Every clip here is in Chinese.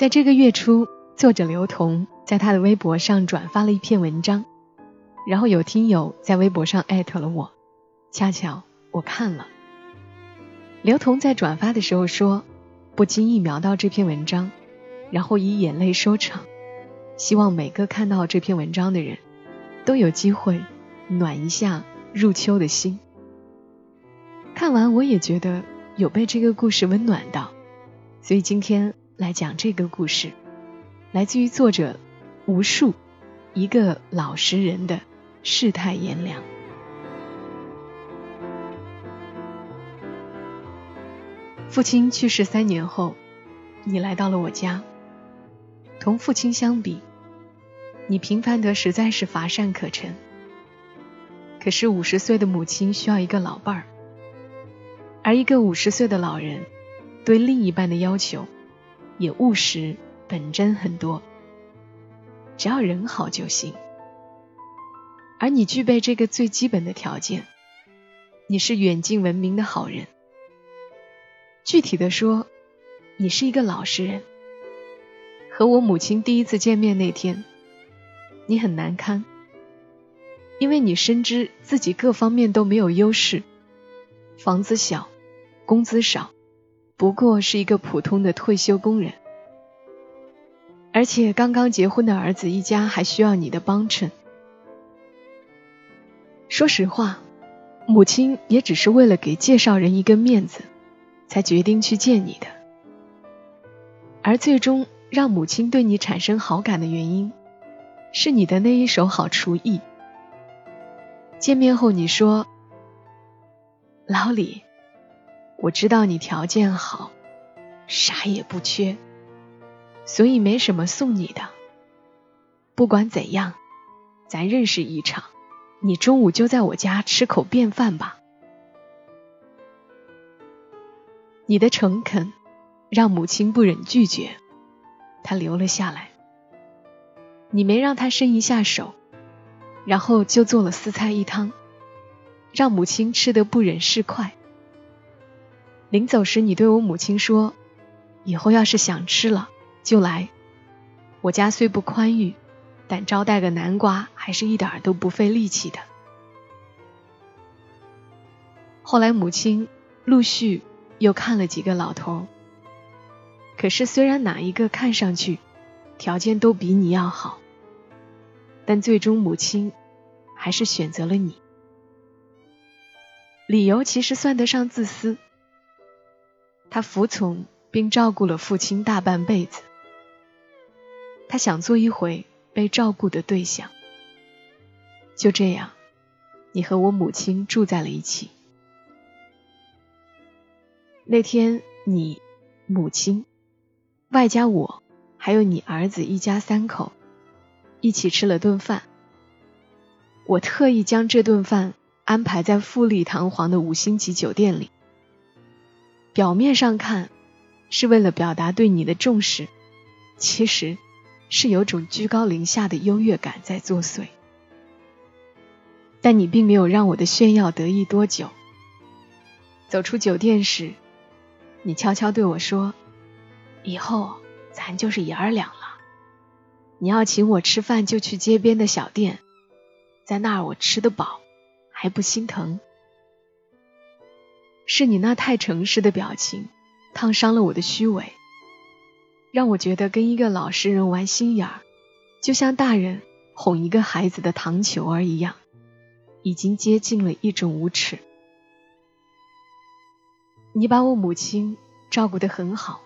在这个月初，作者刘同在他的微博上转发了一篇文章，然后有听友在微博上艾特了我，恰巧我看了。刘同在转发的时候说，不经意瞄到这篇文章，然后以眼泪收场。希望每个看到这篇文章的人，都有机会暖一下入秋的心。看完我也觉得有被这个故事温暖到，所以今天来讲这个故事，来自于作者无数一个老实人的世态炎凉。父亲去世三年后，你来到了我家。同父亲相比，你平凡得实在是乏善可陈。可是五十岁的母亲需要一个老伴儿，而一个五十岁的老人对另一半的要求也务实本真很多，只要人好就行。而你具备这个最基本的条件，你是远近闻名的好人。具体的说，你是一个老实人。和我母亲第一次见面那天，你很难堪，因为你深知自己各方面都没有优势，房子小，工资少，不过是一个普通的退休工人，而且刚刚结婚的儿子一家还需要你的帮衬。说实话，母亲也只是为了给介绍人一个面子，才决定去见你的，而最终。让母亲对你产生好感的原因，是你的那一手好厨艺。见面后你说：“老李，我知道你条件好，啥也不缺，所以没什么送你的。不管怎样，咱认识一场，你中午就在我家吃口便饭吧。”你的诚恳让母亲不忍拒绝。他留了下来，你没让她伸一下手，然后就做了四菜一汤，让母亲吃得不忍释筷。临走时，你对我母亲说：“以后要是想吃了就来，我家虽不宽裕，但招待个南瓜还是一点都不费力气的。”后来母亲陆续又看了几个老头。可是，虽然哪一个看上去条件都比你要好，但最终母亲还是选择了你。理由其实算得上自私。他服从并照顾了父亲大半辈子，他想做一回被照顾的对象。就这样，你和我母亲住在了一起。那天，你母亲。外加我，还有你儿子一家三口，一起吃了顿饭。我特意将这顿饭安排在富丽堂皇的五星级酒店里。表面上看，是为了表达对你的重视，其实是有种居高临下的优越感在作祟。但你并没有让我的炫耀得意多久。走出酒店时，你悄悄对我说。以后咱就是爷儿俩了。你要请我吃饭，就去街边的小店，在那儿我吃得饱，还不心疼。是你那太诚实的表情，烫伤了我的虚伪，让我觉得跟一个老实人玩心眼儿，就像大人哄一个孩子的糖球儿一样，已经接近了一种无耻。你把我母亲照顾得很好。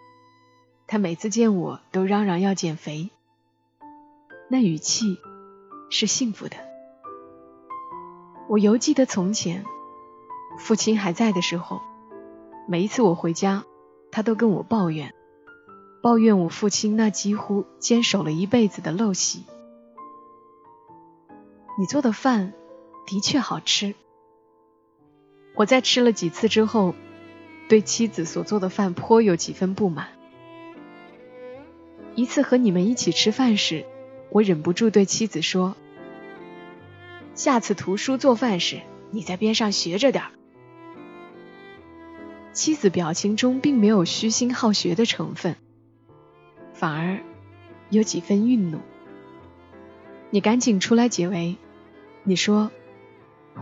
她每次见我都嚷嚷要减肥，那语气是幸福的。我犹记得从前，父亲还在的时候，每一次我回家，他都跟我抱怨：“抱怨我父亲那几乎坚守了一辈子的陋习。你做的饭的确好吃。我在吃了几次之后，对妻子所做的饭颇有几分不满。一次和你们一起吃饭时，我忍不住对妻子说：“下次图书做饭时，你在边上学着点儿。”妻子表情中并没有虚心好学的成分，反而有几分愠怒。你赶紧出来解围，你说：“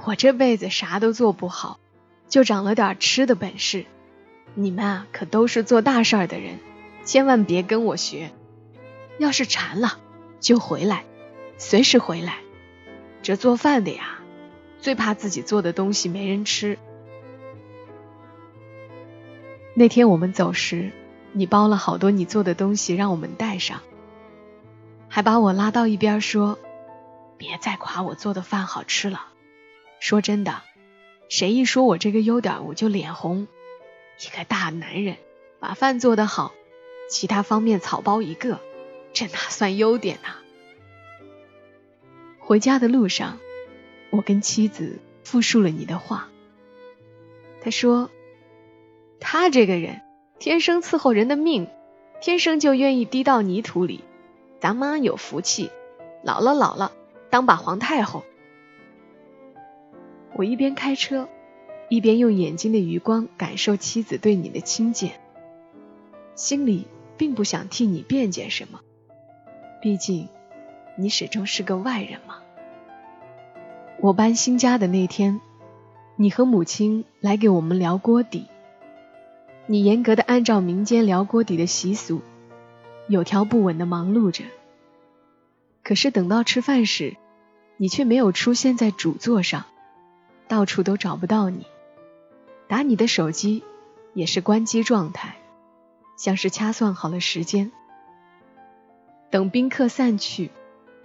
我这辈子啥都做不好。”就长了点吃的本事，你们啊可都是做大事儿的人，千万别跟我学。要是馋了就回来，随时回来。这做饭的呀，最怕自己做的东西没人吃。那天我们走时，你包了好多你做的东西让我们带上，还把我拉到一边说：“别再夸我做的饭好吃了。”说真的。谁一说我这个优点，我就脸红。一个大男人把饭做得好，其他方面草包一个，这哪算优点呢？回家的路上，我跟妻子复述了你的话。他说：“他这个人天生伺候人的命，天生就愿意滴到泥土里。咱妈有福气，老了老了当把皇太后。”我一边开车，一边用眼睛的余光感受妻子对你的亲近，心里并不想替你辩解什么，毕竟你始终是个外人嘛。我搬新家的那天，你和母亲来给我们聊锅底，你严格的按照民间聊锅底的习俗，有条不紊的忙碌着。可是等到吃饭时，你却没有出现在主座上。到处都找不到你，打你的手机也是关机状态，像是掐算好了时间。等宾客散去，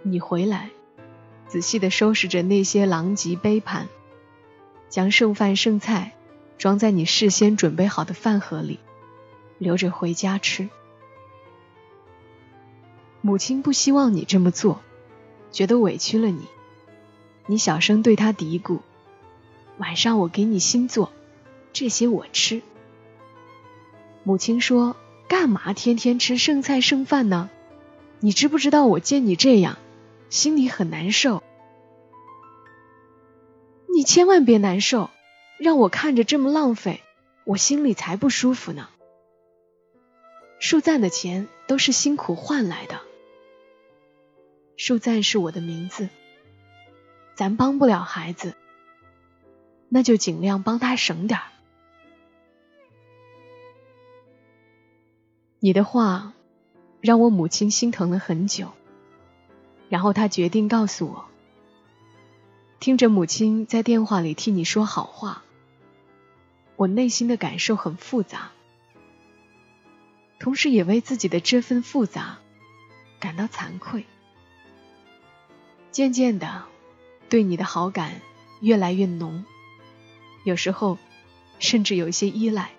你回来，仔细的收拾着那些狼藉杯盘，将剩饭剩菜装在你事先准备好的饭盒里，留着回家吃。母亲不希望你这么做，觉得委屈了你，你小声对他嘀咕。晚上我给你新做，这些我吃。母亲说：“干嘛天天吃剩菜剩饭呢？你知不知道我见你这样，心里很难受。你千万别难受，让我看着这么浪费，我心里才不舒服呢。树赞的钱都是辛苦换来的，树赞是我的名字，咱帮不了孩子。”那就尽量帮他省点儿。你的话让我母亲心疼了很久，然后她决定告诉我。听着母亲在电话里替你说好话，我内心的感受很复杂，同时也为自己的这份复杂感到惭愧。渐渐的，对你的好感越来越浓。有时候，甚至有一些依赖。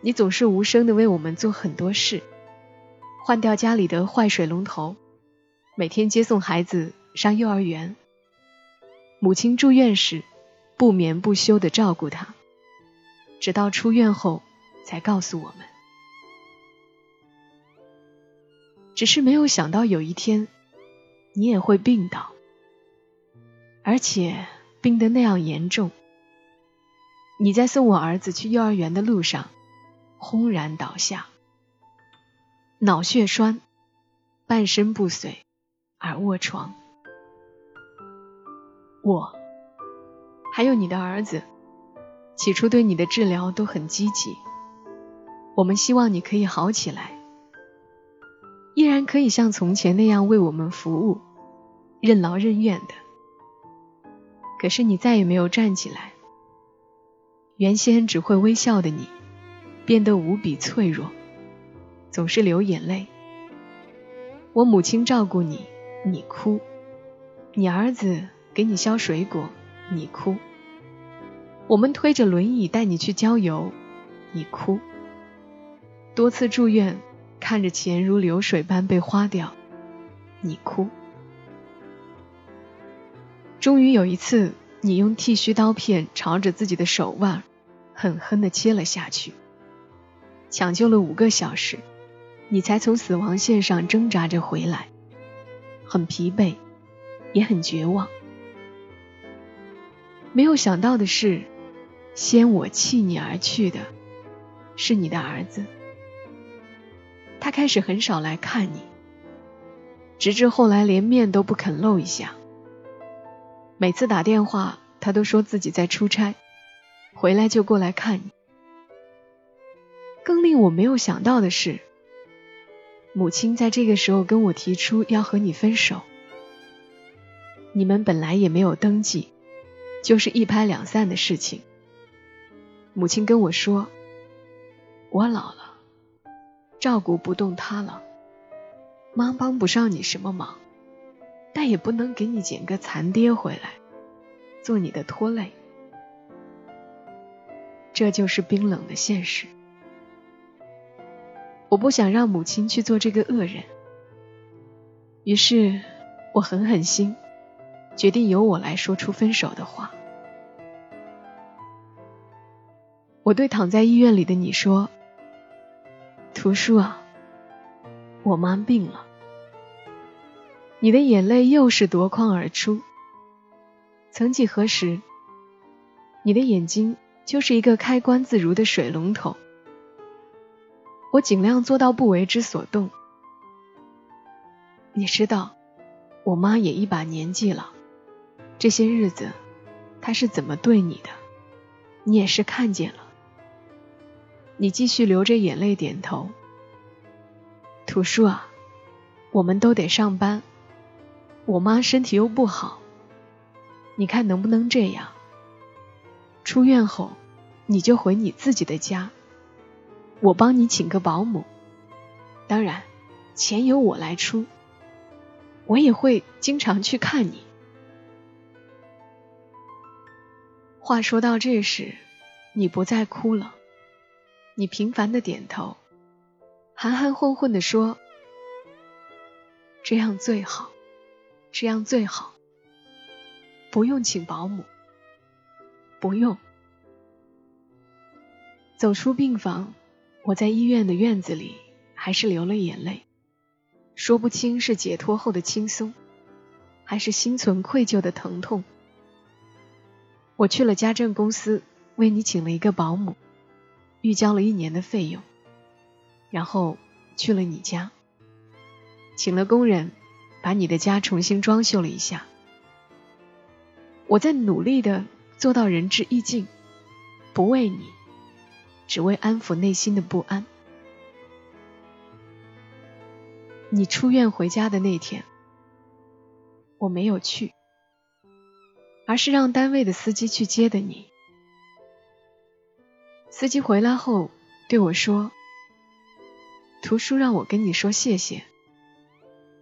你总是无声的为我们做很多事，换掉家里的坏水龙头，每天接送孩子上幼儿园。母亲住院时，不眠不休的照顾他，直到出院后才告诉我们。只是没有想到有一天，你也会病倒，而且病得那样严重。你在送我儿子去幼儿园的路上，轰然倒下，脑血栓，半身不遂而卧床。我，还有你的儿子，起初对你的治疗都很积极，我们希望你可以好起来，依然可以像从前那样为我们服务，任劳任怨的。可是你再也没有站起来。原先只会微笑的你，变得无比脆弱，总是流眼泪。我母亲照顾你，你哭；你儿子给你削水果，你哭；我们推着轮椅带你去郊游，你哭；多次住院，看着钱如流水般被花掉，你哭。终于有一次，你用剃须刀片朝着自己的手腕狠狠地切了下去。抢救了五个小时，你才从死亡线上挣扎着回来，很疲惫，也很绝望。没有想到的是，先我弃你而去的是你的儿子。他开始很少来看你，直至后来连面都不肯露一下。每次打电话，他都说自己在出差，回来就过来看你。更令我没有想到的是，母亲在这个时候跟我提出要和你分手。你们本来也没有登记，就是一拍两散的事情。母亲跟我说：“我老了，照顾不动他了，妈帮不上你什么忙。”但也不能给你捡个残爹回来，做你的拖累。这就是冰冷的现实。我不想让母亲去做这个恶人，于是我狠狠心，决定由我来说出分手的话。我对躺在医院里的你说：“图书啊，我妈病了。”你的眼泪又是夺眶而出。曾几何时，你的眼睛就是一个开关自如的水龙头。我尽量做到不为之所动。你知道，我妈也一把年纪了，这些日子她是怎么对你的，你也是看见了。你继续流着眼泪点头。图书啊，我们都得上班。我妈身体又不好，你看能不能这样？出院后你就回你自己的家，我帮你请个保姆，当然钱由我来出，我也会经常去看你。话说到这时，你不再哭了，你频繁的点头，含含混混的说：“这样最好。”这样最好，不用请保姆，不用。走出病房，我在医院的院子里还是流了眼泪，说不清是解脱后的轻松，还是心存愧疚的疼痛。我去了家政公司，为你请了一个保姆，预交了一年的费用，然后去了你家，请了工人。把你的家重新装修了一下，我在努力的做到仁至义尽，不为你，只为安抚内心的不安。你出院回家的那天，我没有去，而是让单位的司机去接的你。司机回来后对我说：“图书让我跟你说谢谢。”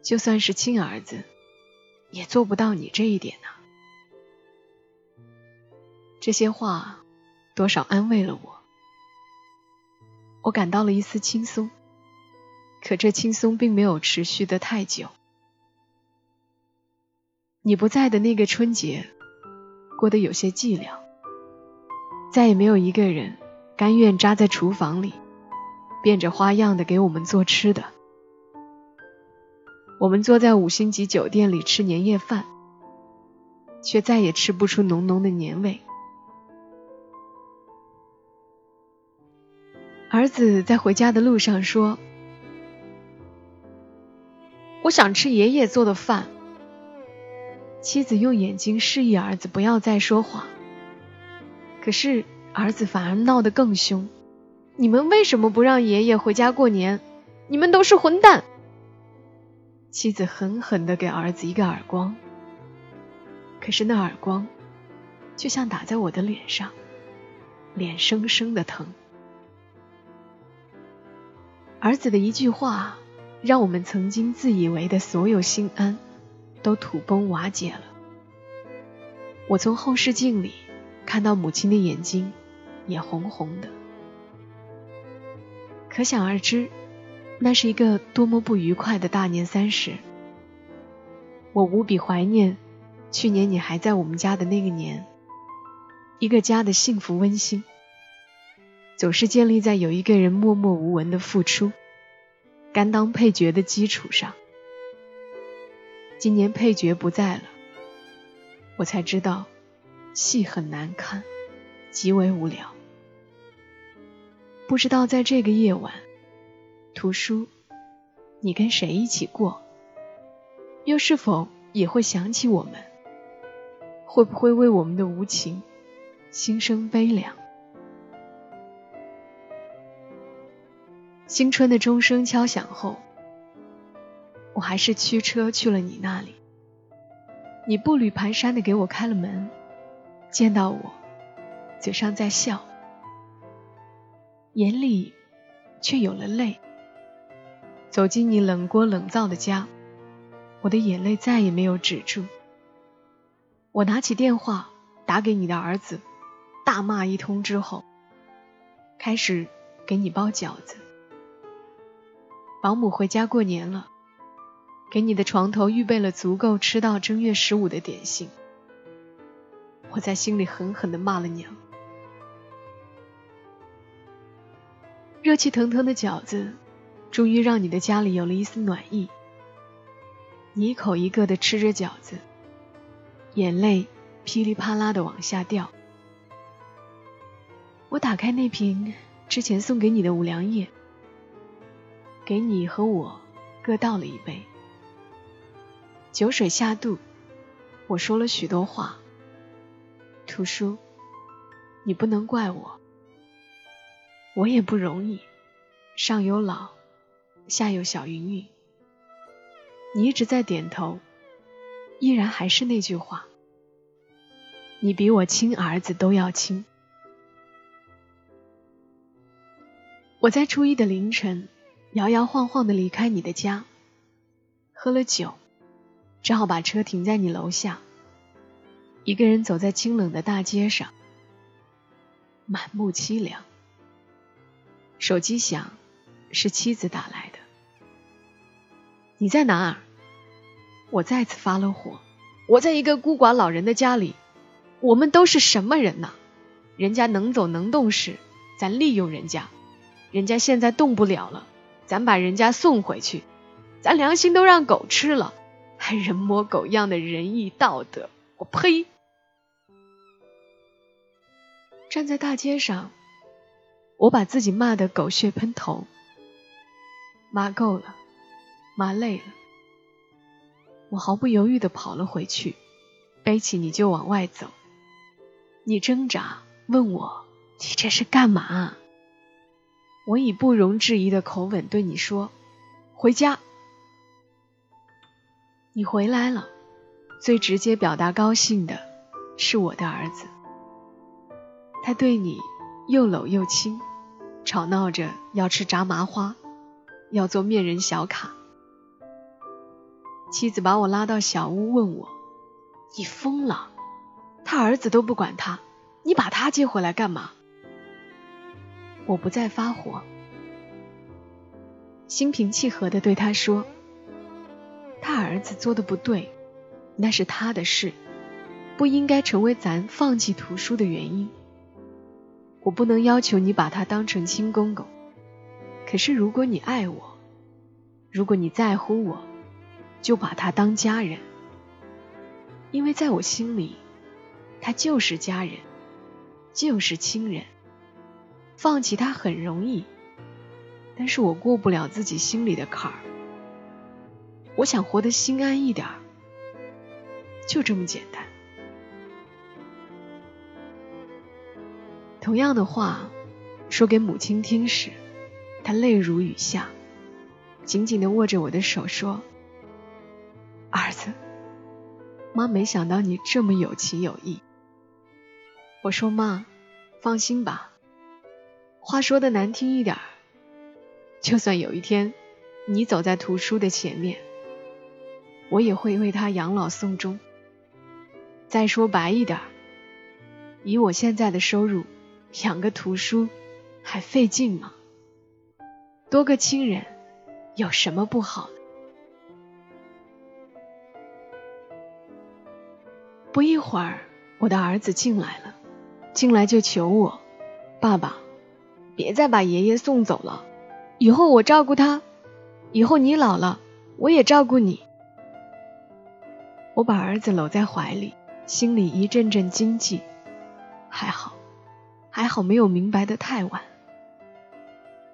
就算是亲儿子，也做不到你这一点呐。这些话多少安慰了我，我感到了一丝轻松。可这轻松并没有持续的太久。你不在的那个春节，过得有些寂寥，再也没有一个人甘愿扎在厨房里，变着花样的给我们做吃的。我们坐在五星级酒店里吃年夜饭，却再也吃不出浓浓的年味。儿子在回家的路上说：“我想吃爷爷做的饭。”妻子用眼睛示意儿子不要再说谎，可是儿子反而闹得更凶：“你们为什么不让爷爷回家过年？你们都是混蛋！”妻子狠狠的给儿子一个耳光，可是那耳光就像打在我的脸上，脸生生的疼。儿子的一句话，让我们曾经自以为的所有心安，都土崩瓦解了。我从后视镜里看到母亲的眼睛也红红的，可想而知。那是一个多么不愉快的大年三十。我无比怀念去年你还在我们家的那个年，一个家的幸福温馨，总是建立在有一个人默默无闻的付出，甘当配角的基础上。今年配角不在了，我才知道戏很难看，极为无聊。不知道在这个夜晚，图书，你跟谁一起过？又是否也会想起我们？会不会为我们的无情心生悲凉？新春的钟声敲响后，我还是驱车去了你那里。你步履蹒跚的给我开了门，见到我，嘴上在笑，眼里却有了泪。走进你冷锅冷灶的家。我的眼泪再也没有止住。我拿起电话打给你的儿子，大骂一通之后，开始给你包饺子。保姆回家过年了，给你的床头预备了足够吃到正月十五的点心。我在心里狠狠的骂了娘。热气腾腾的饺子，终于让你的家里有了一丝暖意。你一口一个的吃着饺子，眼泪噼里啪啦的往下掉。我打开那瓶之前送给你的五粮液，给你和我各倒了一杯。酒水下肚，我说了许多话。图书，你不能怪我，我也不容易，上有老，下有小云云。你一直在点头，依然还是那句话：你比我亲儿子都要亲。我在初一的凌晨摇摇晃晃的离开你的家，喝了酒，只好把车停在你楼下，一个人走在清冷的大街上，满目凄凉。手机响，是妻子打来的。你在哪儿？我再次发了火。我在一个孤寡老人的家里。我们都是什么人呐？人家能走能动时，咱利用人家；人家现在动不了了，咱把人家送回去。咱良心都让狗吃了，还人模狗样的仁义道德？我呸！站在大街上，我把自己骂得狗血喷头。骂够了。骂累了，我毫不犹豫的跑了回去，背起你就往外走。你挣扎问我：“你这是干嘛？”我以不容置疑的口吻对你说：“回家。”你回来了，最直接表达高兴的是我的儿子，他对你又搂又亲，吵闹着要吃炸麻花，要做面人小卡。妻子把我拉到小屋，问我：“你疯了？他儿子都不管他，你把他接回来干嘛？”我不再发火，心平气和的对他说：“他儿子做的不对，那是他的事，不应该成为咱放弃图书的原因。我不能要求你把他当成亲公公，可是如果你爱我，如果你在乎我。”就把他当家人，因为在我心里，他就是家人，就是亲人。放弃他很容易，但是我过不了自己心里的坎儿。我想活得心安一点儿，就这么简单。同样的话说给母亲听时，她泪如雨下，紧紧的握着我的手说。儿子，妈没想到你这么有情有义。我说妈，放心吧。话说的难听一点，就算有一天你走在图书的前面，我也会为他养老送终。再说白一点，以我现在的收入，养个图书还费劲吗？多个亲人，有什么不好？不一会儿，我的儿子进来了，进来就求我：“爸爸，别再把爷爷送走了，以后我照顾他，以后你老了，我也照顾你。”我把儿子搂在怀里，心里一阵阵惊悸。还好，还好没有明白的太晚，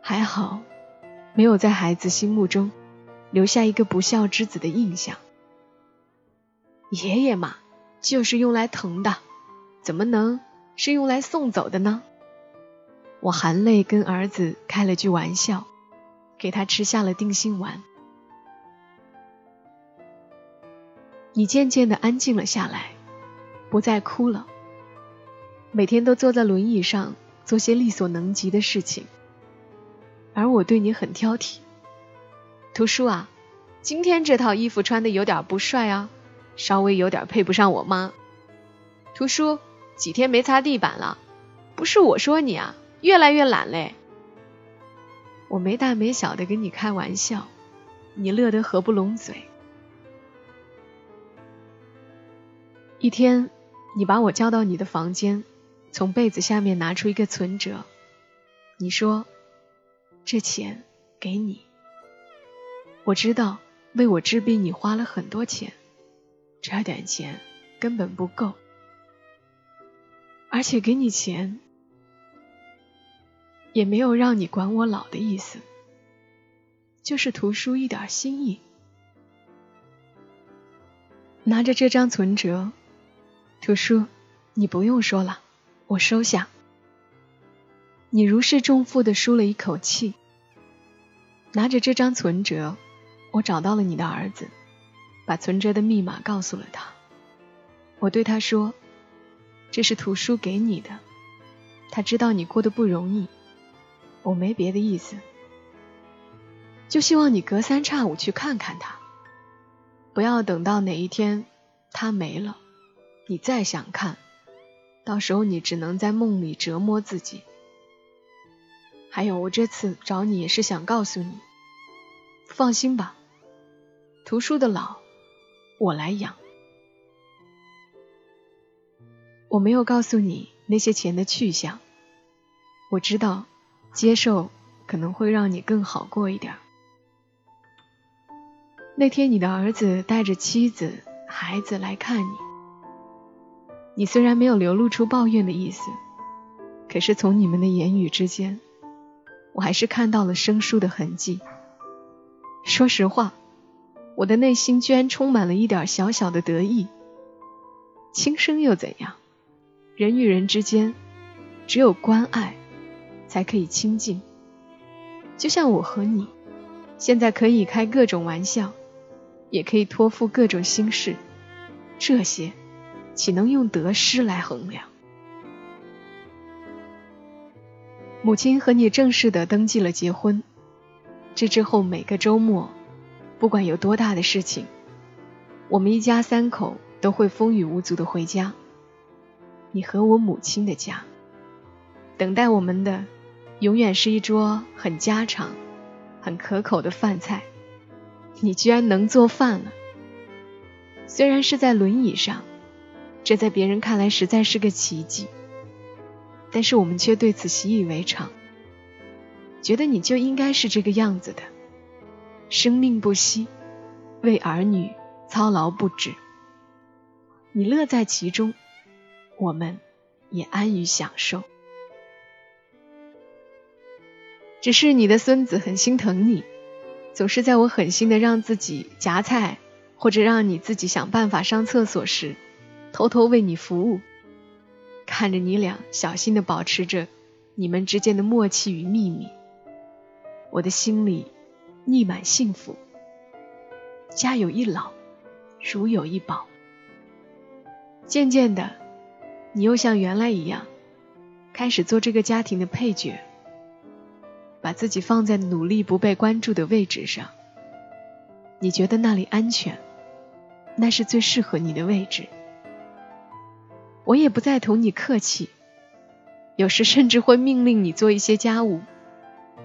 还好没有在孩子心目中留下一个不孝之子的印象。爷爷嘛。就是用来疼的，怎么能是用来送走的呢？我含泪跟儿子开了句玩笑，给他吃下了定心丸。你渐渐的安静了下来，不再哭了，每天都坐在轮椅上做些力所能及的事情。而我对你很挑剔，图书啊，今天这套衣服穿的有点不帅啊。稍微有点配不上我妈。图书几天没擦地板了，不是我说你啊，越来越懒嘞。我没大没小的跟你开玩笑，你乐得合不拢嘴。一天，你把我叫到你的房间，从被子下面拿出一个存折，你说：“这钱给你。”我知道为我治病你花了很多钱。这点钱根本不够，而且给你钱也没有让你管我老的意思，就是图书一点心意。拿着这张存折，图书，你不用说了，我收下。你如释重负的舒了一口气。拿着这张存折，我找到了你的儿子。把存折的密码告诉了他，我对他说：“这是图书给你的，他知道你过得不容易，我没别的意思，就希望你隔三差五去看看他，不要等到哪一天他没了，你再想看，到时候你只能在梦里折磨自己。还有，我这次找你是想告诉你，放心吧，图书的老。”我来养。我没有告诉你那些钱的去向。我知道，接受可能会让你更好过一点。那天你的儿子带着妻子、孩子来看你，你虽然没有流露出抱怨的意思，可是从你们的言语之间，我还是看到了生疏的痕迹。说实话。我的内心居然充满了一点小小的得意。轻生又怎样？人与人之间，只有关爱，才可以亲近。就像我和你，现在可以开各种玩笑，也可以托付各种心事，这些岂能用得失来衡量？母亲和你正式的登记了结婚，这之后每个周末。不管有多大的事情，我们一家三口都会风雨无阻的回家。你和我母亲的家，等待我们的永远是一桌很家常、很可口的饭菜。你居然能做饭了，虽然是在轮椅上，这在别人看来实在是个奇迹，但是我们却对此习以为常，觉得你就应该是这个样子的。生命不息，为儿女操劳不止。你乐在其中，我们也安于享受。只是你的孙子很心疼你，总是在我狠心的让自己夹菜，或者让你自己想办法上厕所时，偷偷为你服务。看着你俩小心的保持着你们之间的默契与秘密，我的心里。溢满幸福，家有一老，如有一宝。渐渐的，你又像原来一样，开始做这个家庭的配角，把自己放在努力不被关注的位置上。你觉得那里安全，那是最适合你的位置。我也不再同你客气，有时甚至会命令你做一些家务，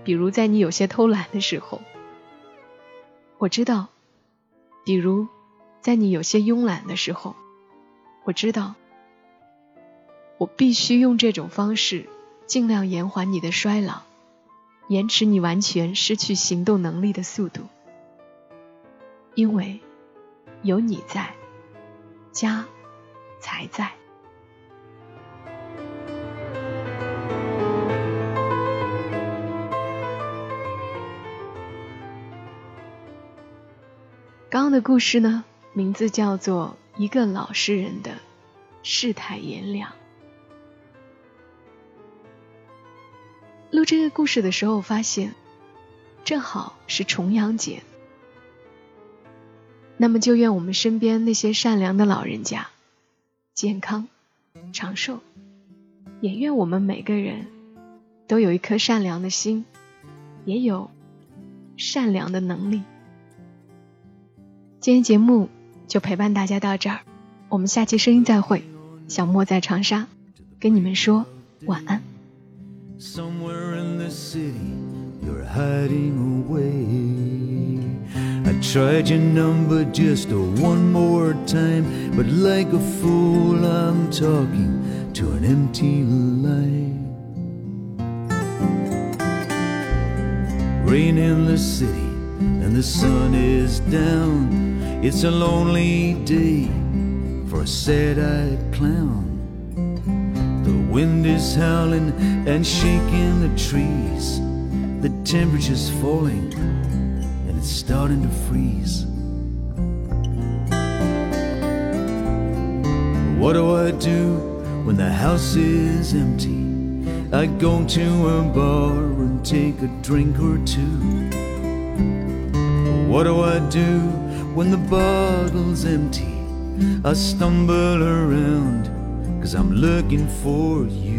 比如在你有些偷懒的时候。我知道，比如在你有些慵懒的时候，我知道，我必须用这种方式尽量延缓你的衰老，延迟你完全失去行动能力的速度，因为有你在，家才在。刚刚的故事呢，名字叫做《一个老实人的世态炎凉》。录这个故事的时候，发现正好是重阳节，那么就愿我们身边那些善良的老人家健康长寿，也愿我们每个人都有一颗善良的心，也有善良的能力。今天节目就陪伴大家到这儿，我们下期声音再会。小莫在长沙，跟你们说晚安。It's a lonely day for a sad eyed clown. The wind is howling and shaking the trees. The temperature's falling and it's starting to freeze. What do I do when the house is empty? I go to a bar and take a drink or two. What do I do when the bottle's empty, I stumble around, cause I'm looking for you.